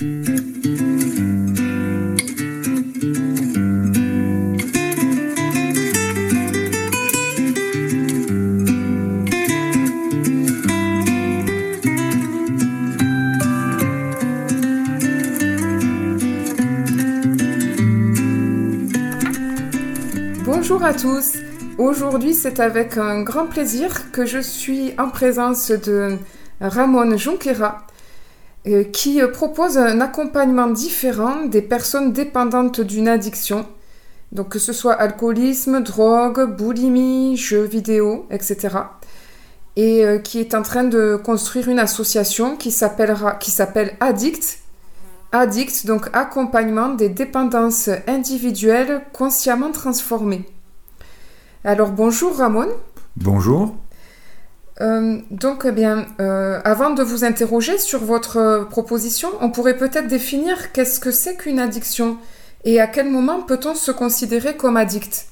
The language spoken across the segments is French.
Bonjour à tous. Aujourd'hui, c'est avec un grand plaisir que je suis en présence de Ramon Junquera, qui propose un accompagnement différent des personnes dépendantes d'une addiction, donc que ce soit alcoolisme, drogue, boulimie, jeux vidéo, etc. Et euh, qui est en train de construire une association qui s'appelle Addict. Addict, donc accompagnement des dépendances individuelles consciemment transformées. Alors bonjour Ramon. Bonjour. Euh, donc, eh bien, euh, avant de vous interroger sur votre proposition, on pourrait peut-être définir qu'est-ce que c'est qu'une addiction et à quel moment peut-on se considérer comme addict?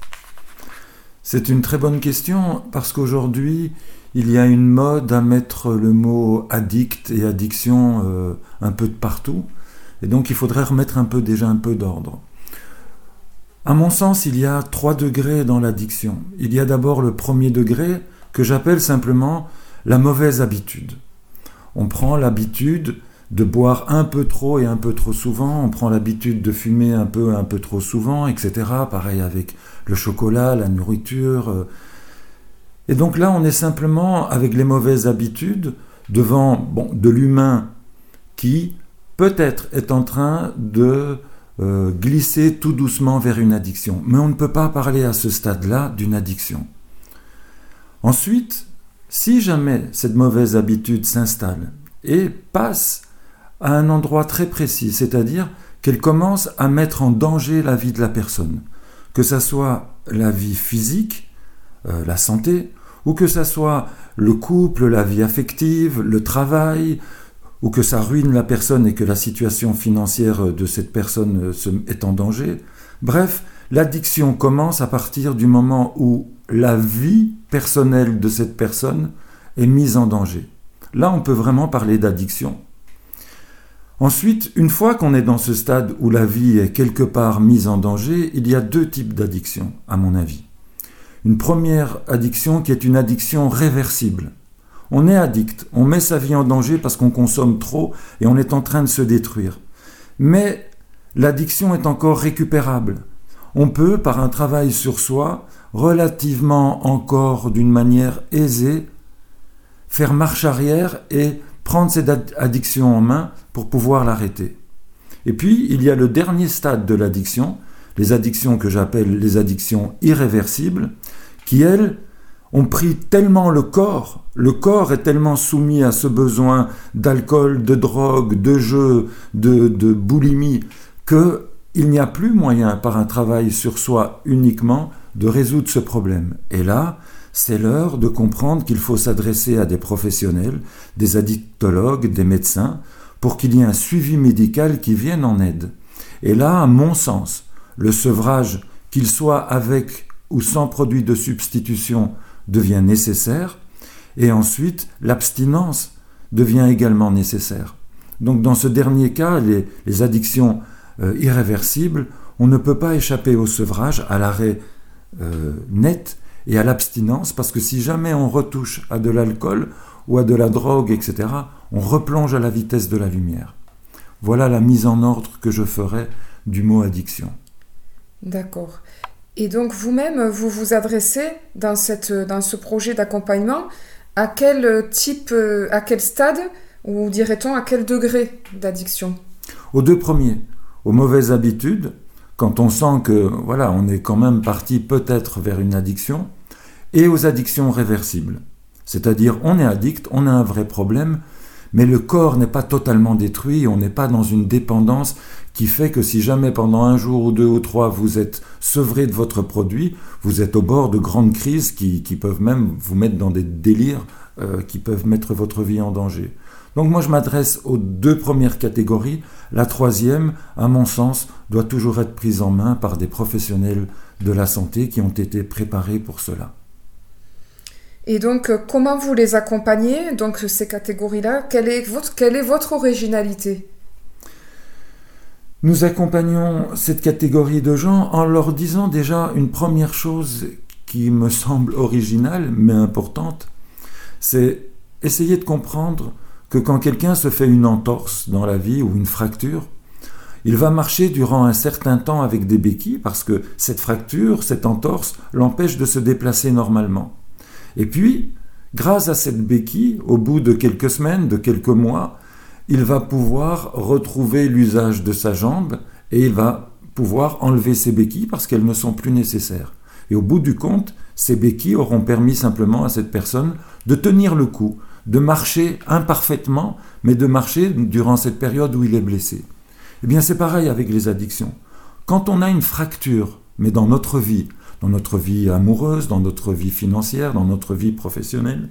C'est une très bonne question parce qu'aujourd'hui, il y a une mode à mettre le mot addict et addiction euh, un peu de partout. Et donc, il faudrait remettre un peu déjà un peu d'ordre. À mon sens, il y a trois degrés dans l'addiction. Il y a d'abord le premier degré, que j'appelle simplement la mauvaise habitude. On prend l'habitude de boire un peu trop et un peu trop souvent, on prend l'habitude de fumer un peu un peu trop souvent, etc. Pareil avec le chocolat, la nourriture. Euh. Et donc là, on est simplement avec les mauvaises habitudes devant de l'humain qui peut-être est en train de euh, glisser tout doucement vers une addiction. Mais on ne peut pas parler à ce stade-là d'une addiction. Ensuite, si jamais cette mauvaise habitude s'installe et passe à un endroit très précis, c'est-à-dire qu'elle commence à mettre en danger la vie de la personne, que ce soit la vie physique, euh, la santé, ou que ce soit le couple, la vie affective, le travail, ou que ça ruine la personne et que la situation financière de cette personne euh, est en danger. Bref, l'addiction commence à partir du moment où la vie personnelle de cette personne est mise en danger. Là, on peut vraiment parler d'addiction. Ensuite, une fois qu'on est dans ce stade où la vie est quelque part mise en danger, il y a deux types d'addiction, à mon avis. Une première addiction qui est une addiction réversible. On est addict, on met sa vie en danger parce qu'on consomme trop et on est en train de se détruire. Mais l'addiction est encore récupérable. On peut, par un travail sur soi, relativement encore d'une manière aisée, faire marche arrière et prendre cette addiction en main pour pouvoir l'arrêter. Et puis, il y a le dernier stade de l'addiction, les addictions que j'appelle les addictions irréversibles, qui, elles, ont pris tellement le corps, le corps est tellement soumis à ce besoin d'alcool, de drogue, de jeu, de, de boulimie, qu'il n'y a plus moyen, par un travail sur soi uniquement, de résoudre ce problème. Et là, c'est l'heure de comprendre qu'il faut s'adresser à des professionnels, des addictologues, des médecins, pour qu'il y ait un suivi médical qui vienne en aide. Et là, à mon sens, le sevrage, qu'il soit avec ou sans produit de substitution, devient nécessaire, et ensuite l'abstinence devient également nécessaire. Donc dans ce dernier cas, les, addictions euh, irréversibles, on ne peut pas échapper au sevrage, à l'arrêt euh, net et à l'abstinence, parce que si jamais on retouche à de l'alcool ou à de la drogue, etc., on replonge à la vitesse de la lumière. Voilà la mise en ordre que je ferai du mot addiction. D'accord. Et donc vous-même, vous vous adressez dans, cette, dans ce projet d'accompagnement à quel type, à quel stade, ou dirait-on à quel degré d'addiction? Aux deux premiers, aux mauvaises habitudes, quand on sent que voilà, on est quand même parti peut-être vers une addiction, et aux addictions réversibles. C'est-à-dire, on est addict, on a un vrai problème, mais le corps n'est pas totalement détruit, on n'est pas dans une dépendance qui fait que si jamais pendant un jour ou deux ou trois vous êtes sevré de votre produit, vous êtes au bord de grandes crises qui, peuvent même vous mettre dans des délires euh, qui peuvent mettre votre vie en danger. Donc moi je m'adresse aux deux premières catégories. La troisième, à mon sens, doit toujours être prise en main par des professionnels de la santé qui ont été préparés pour cela. Et donc, euh, comment vous les accompagnez, donc ces catégories-là? Quelle est, votre, quelle est votre originalité? Nous accompagnons cette catégorie de gens en leur disant déjà une première chose qui me semble originale mais importante, c'est essayer de comprendre que quand quelqu'un se fait une entorse dans la vie ou une fracture, il va marcher durant un certain temps avec des béquilles parce que cette fracture, cette entorse, l'empêche de se déplacer normalement. Et puis, grâce à cette béquille, au bout de quelques semaines, de quelques mois, il va pouvoir retrouver l'usage de sa jambe et il va pouvoir enlever ses béquilles parce qu'elles ne sont plus nécessaires. Et au bout du compte, ces béquilles auront permis simplement à cette personne de tenir le coup, de marcher imparfaitement, mais de marcher durant cette période où il est blessé. Eh bien, c'est pareil avec les addictions. Quand on a une fracture, mais dans notre vie, dans notre vie amoureuse, dans notre vie financière, dans notre vie professionnelle,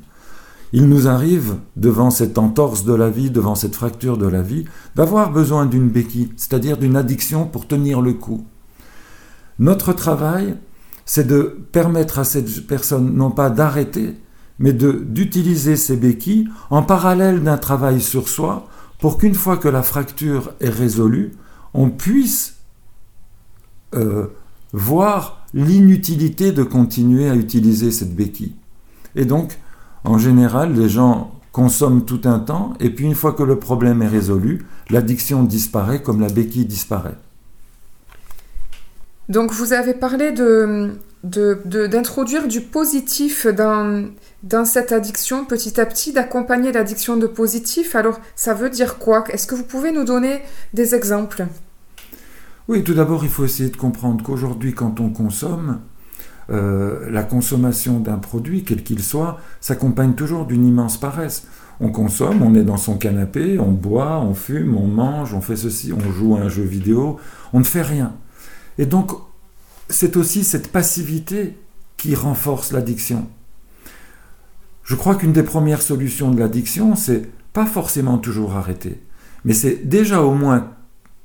il nous arrive, devant cette entorse de la vie, devant cette fracture de la vie, d'avoir besoin d'une béquille, c'est-à-dire d'une addiction pour tenir le coup. Notre travail, c'est de permettre à cette personne non pas d'arrêter, mais d'utiliser ces béquilles en parallèle d'un travail sur soi pour qu'une fois que la fracture est résolue, on puisse euh, voir l'inutilité de continuer à utiliser cette béquille. Et donc, en général, les gens consomment tout un temps, et puis une fois que le problème est résolu, l'addiction disparaît comme la béquille disparaît. Donc vous avez parlé d'introduire du positif dans, dans cette addiction petit à petit, d'accompagner l'addiction de positif. Alors, ça veut dire quoi? Est-ce que vous pouvez nous donner des exemples? Oui, tout d'abord, il faut essayer de comprendre qu'aujourd'hui, quand on consomme, euh, la consommation d'un produit, quel qu'il soit, s'accompagne toujours d'une immense paresse. On consomme, on est dans son canapé, on boit, on fume, on mange, on fait ceci, on joue à un jeu vidéo, on ne fait rien. Et donc, c'est aussi cette passivité qui renforce l'addiction. Je crois qu'une des premières solutions de l'addiction, c'est pas forcément toujours arrêter, mais c'est déjà au moins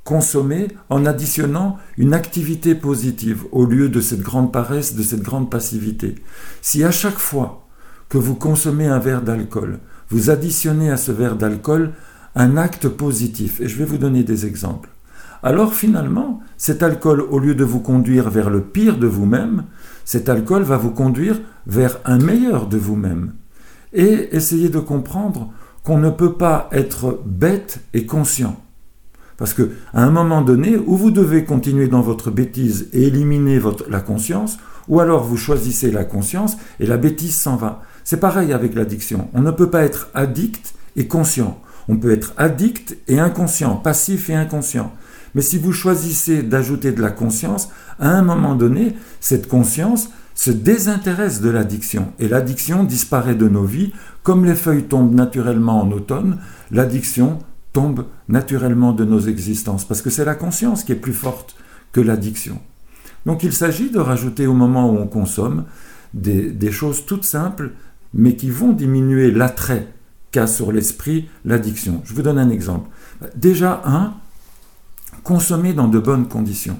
consommer en additionnant une activité positive au lieu de cette grande paresse, de cette grande passivité. Si à chaque fois que vous consommez un verre d'alcool, vous additionnez à ce verre d'alcool un acte positif, et je vais vous donner des exemples, alors finalement, cet alcool, au lieu de vous conduire vers le pire de vous-même, cet alcool va vous conduire vers un meilleur de vous-même et essayer de comprendre qu'on ne peut pas être bête et conscient. Parce que à un moment donné, où vous devez continuer dans votre bêtise et éliminer votre, la conscience, ou alors vous choisissez la conscience et la bêtise s'en va. C'est pareil avec l'addiction. On ne peut pas être addict et conscient. On peut être addict et inconscient, passif et inconscient. Mais si vous choisissez d'ajouter de la conscience, à un moment donné, cette conscience, se désintéresse de l'addiction et l'addiction disparaît de nos vies. Comme les feuilles tombent naturellement en automne, l'addiction tombe naturellement de nos existences parce que c'est la conscience qui est plus forte que l'addiction. Donc il s'agit de rajouter au moment où on consomme des, choses toutes simples mais qui vont diminuer l'attrait qu'a sur l'esprit l'addiction. Je vous donne un exemple. Déjà, un, consommer dans de bonnes conditions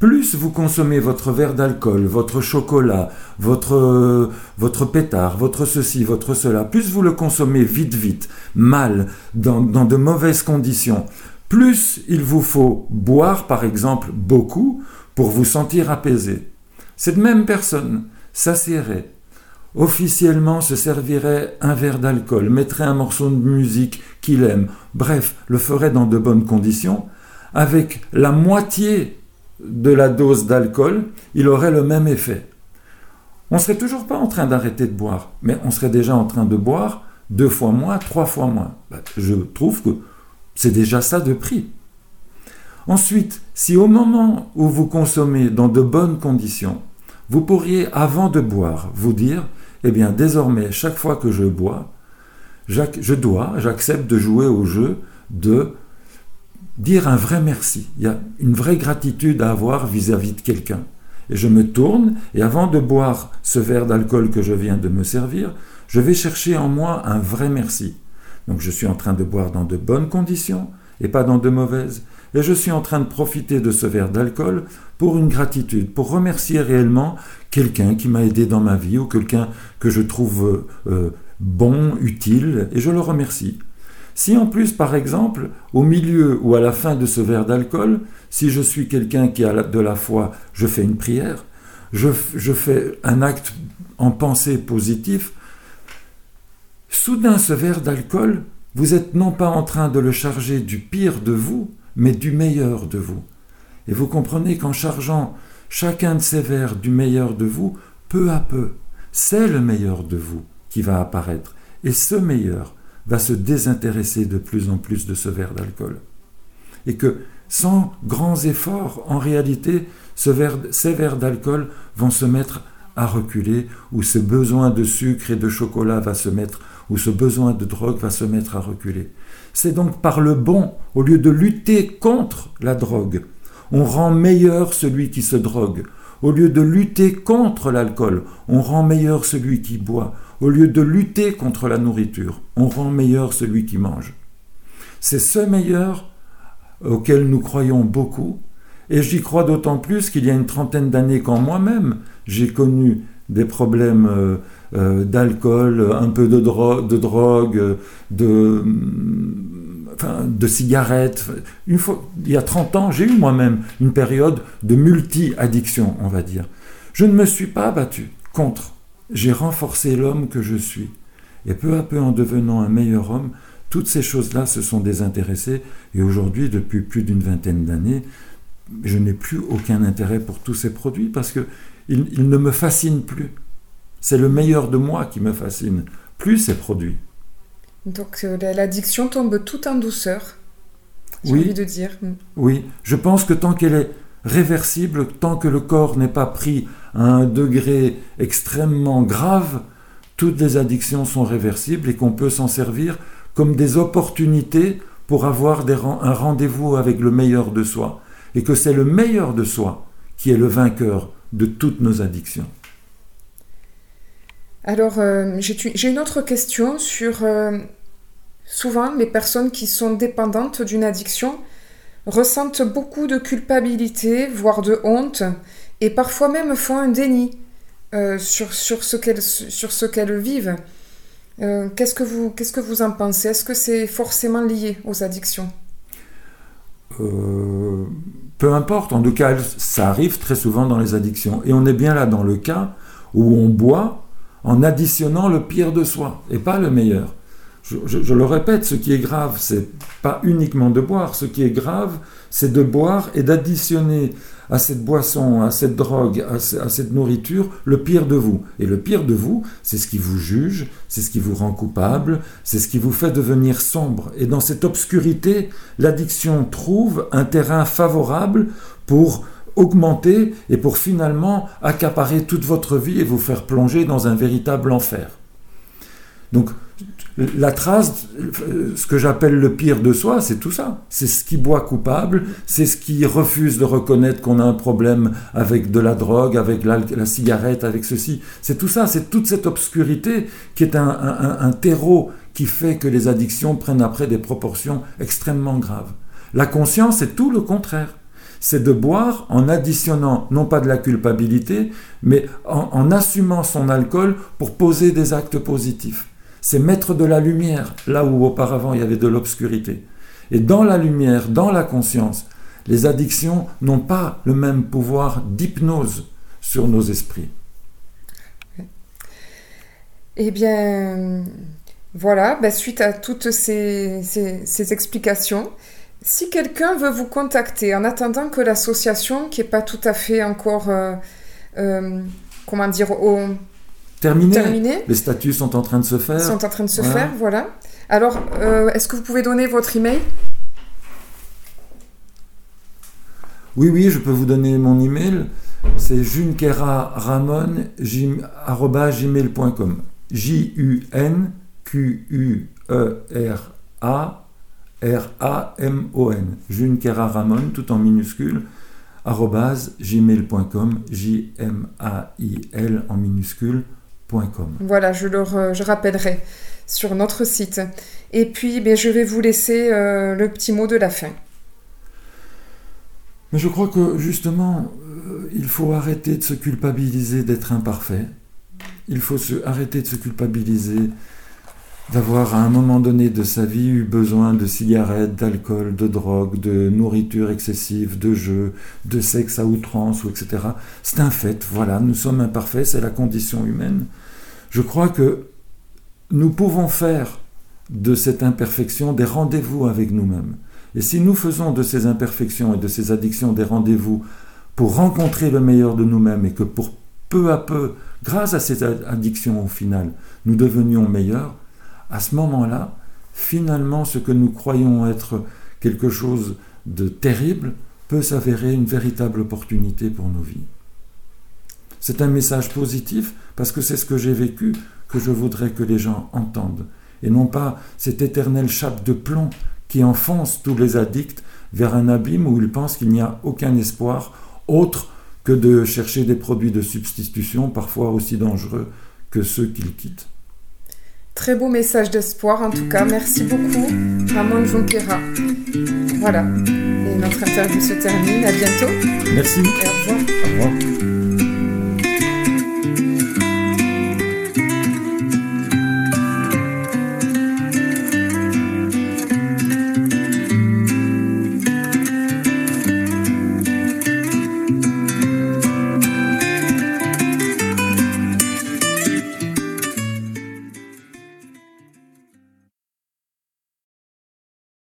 plus vous consommez votre verre d'alcool, votre chocolat, votre, votre pétard, votre ceci, votre cela, plus vous le consommez vite, vite, mal, dans, dans de mauvaises conditions, plus il vous faut boire, par exemple, beaucoup pour vous sentir apaisé. Cette même personne s'assierait, officiellement se servirait un verre d'alcool, mettrait un morceau de musique qu'il aime, bref, le ferait dans de bonnes conditions, avec la moitié de la dose d'alcool, il aurait le même effet. On ne serait toujours pas en train d'arrêter de boire, mais on serait déjà en train de boire deux fois moins, trois fois moins. Ben, je trouve que c'est déjà ça de prix. Ensuite, si au moment où vous consommez dans de bonnes conditions, vous pourriez, avant de boire, vous dire, eh bien, désormais, chaque fois que je bois, je dois, j'accepte de jouer au jeu de dire un vrai merci. Il y a une vraie gratitude à avoir vis-à-vis de quelqu'un. Et je me tourne, et avant de boire ce verre d'alcool que je viens de me servir, je vais chercher en moi un vrai merci. Donc je suis en train de boire dans de bonnes conditions, et pas dans de mauvaises. Et je suis en train de profiter de ce verre d'alcool pour une gratitude, pour remercier réellement quelqu'un qui m'a aidé dans ma vie, ou quelqu'un que je trouve euh, bon, utile, et je le remercie. Si en plus, par exemple, au milieu ou à la fin de ce verre d'alcool, si je suis quelqu'un qui a de la foi, je fais une prière, je, je fais un acte en pensée positif, soudain ce verre d'alcool, vous êtes non pas en train de le charger du pire de vous, mais du meilleur de vous. Et vous comprenez qu'en chargeant chacun de ces verres du meilleur de vous, peu à peu, c'est le meilleur de vous qui va apparaître. Et ce meilleur va se désintéresser de plus en plus de ce verre d'alcool. Et que sans grands efforts, en réalité, ce ces verres d'alcool vont se mettre à reculer, ou ce besoin de sucre et de chocolat va se mettre, ou ce besoin de drogue va se mettre à reculer. C'est donc par le bon, au lieu de lutter contre la drogue, on rend meilleur celui qui se drogue. Au lieu de lutter contre l'alcool, on rend meilleur celui qui boit. Au lieu de lutter contre la nourriture, on rend meilleur celui qui mange. C'est ce meilleur auquel nous croyons beaucoup, et j'y crois d'autant plus qu'il y a une trentaine d'années quand moi-même j'ai connu des problèmes euh, euh, d'alcool, un peu de, de drogue, de, de cigarettes. Il y a 30 ans, j'ai eu moi-même une période de multi-addiction, on va dire. Je ne me suis pas battu contre. J'ai renforcé l'homme que je suis. Et peu à peu, en devenant un meilleur homme, toutes ces choses-là se sont désintéressées. Et aujourd'hui, depuis plus d'une vingtaine d'années, je n'ai plus aucun intérêt pour tous ces produits parce qu'ils ils ne me fascinent plus. C'est le meilleur de moi qui me fascine, plus ces produits. Donc euh, l'addiction tombe tout en douceur, j'ai oui, envie de dire. Mm. Oui, je pense que tant qu'elle est réversible, tant que le corps n'est pas pris à un degré extrêmement grave, toutes les addictions sont réversibles et qu'on peut s'en servir comme des opportunités pour avoir des, un rendez-vous avec le meilleur de soi. Et que c'est le meilleur de soi qui est le vainqueur de toutes nos addictions. Alors, euh, j'ai une autre question sur... Euh, souvent, les personnes qui sont dépendantes d'une addiction ressentent beaucoup de culpabilité, voire de honte, et parfois même font un déni euh, sur, sur ce qu'elles vivent. Qu'est-ce que vous qu'est-ce que vous en pensez? Est-ce que c'est forcément lié aux addictions? Peu importe, en tout cas, ça arrive très souvent dans les addictions. Et on est bien là dans le cas où on boit en additionnant le pire de soi et pas le meilleur. Je, le répète, ce qui est grave, c'est pas uniquement de boire. Ce qui est grave, c'est de boire et d'additionner à cette boisson, à cette drogue, à, cette nourriture, le pire de vous. Et le pire de vous, c'est ce qui vous juge, c'est ce qui vous rend coupable, c'est ce qui vous fait devenir sombre. Et dans cette obscurité, l'addiction trouve un terrain favorable pour augmenter et pour finalement accaparer toute votre vie et vous faire plonger dans un véritable enfer. Donc la trace, ce que j'appelle le pire de soi, c'est tout ça. C'est ce qui boit coupable, c'est ce qui refuse de reconnaître qu'on a un problème avec de la drogue, avec la, cigarette, avec ceci. C'est tout ça, c'est toute cette obscurité qui est un terreau qui fait que les addictions prennent après des proportions extrêmement graves. La conscience c'est tout le contraire c'est de boire en additionnant non pas de la culpabilité, mais en, assumant son alcool pour poser des actes positifs. C'est mettre de la lumière là où auparavant il y avait de l'obscurité. Et dans la lumière, dans la conscience, les addictions n'ont pas le même pouvoir d'hypnose sur nos esprits. Eh bien, voilà, bah, suite à toutes ces explications, si quelqu'un veut vous contacter en attendant que l'association, qui n'est pas tout à fait encore, euh, euh, comment dire, au... terminé. les statuts sont en train de se faire. Sont en train de se faire, voilà. Alors, euh, est-ce que vous pouvez donner votre email? Oui, oui, je peux vous donner mon email. C'est junkeraramon.gmail.com. J-U-N-Q-U-E-R-A R-A-M-O-N, Junkera Ramon, tout en minuscule, arrobase gmail.com, J-M-A-I-L en minuscule.com. Voilà, je le je rappellerai sur notre site. Et puis, ben, je vais vous laisser euh, le petit mot de la fin. Mais je crois que justement, euh, il faut arrêter de se culpabiliser d'être imparfait. Il faut se, arrêter de se culpabiliser d'avoir à un moment donné de sa vie eu besoin de cigarettes, d'alcool, de drogue, de nourriture excessive, de jeux, de sexe à outrance, ou etc. C'est un fait, voilà, nous sommes imparfaits, c'est la condition humaine. Je crois que nous pouvons faire de cette imperfection des rendez-vous avec nous-mêmes. Et si nous faisons de ces imperfections et de ces addictions des rendez-vous pour rencontrer le meilleur de nous-mêmes et que pour peu à peu, grâce à ces addictions au final, nous devenions meilleurs, à ce moment-là, finalement, ce que nous croyons être quelque chose de terrible peut s'avérer une véritable opportunité pour nos vies. C'est un message positif parce que c'est ce que j'ai vécu que je voudrais que les gens entendent, et non pas cette éternelle chape de plomb qui enfonce tous les addicts vers un abîme où ils pensent qu'il n'y a aucun espoir autre que de chercher des produits de substitution parfois aussi dangereux que ceux qu'ils quittent. Très beau message d'espoir en tout cas. Merci beaucoup, Ramon Junquera. Voilà. Et notre interview se termine. À bientôt. Merci. Et au revoir. Au revoir.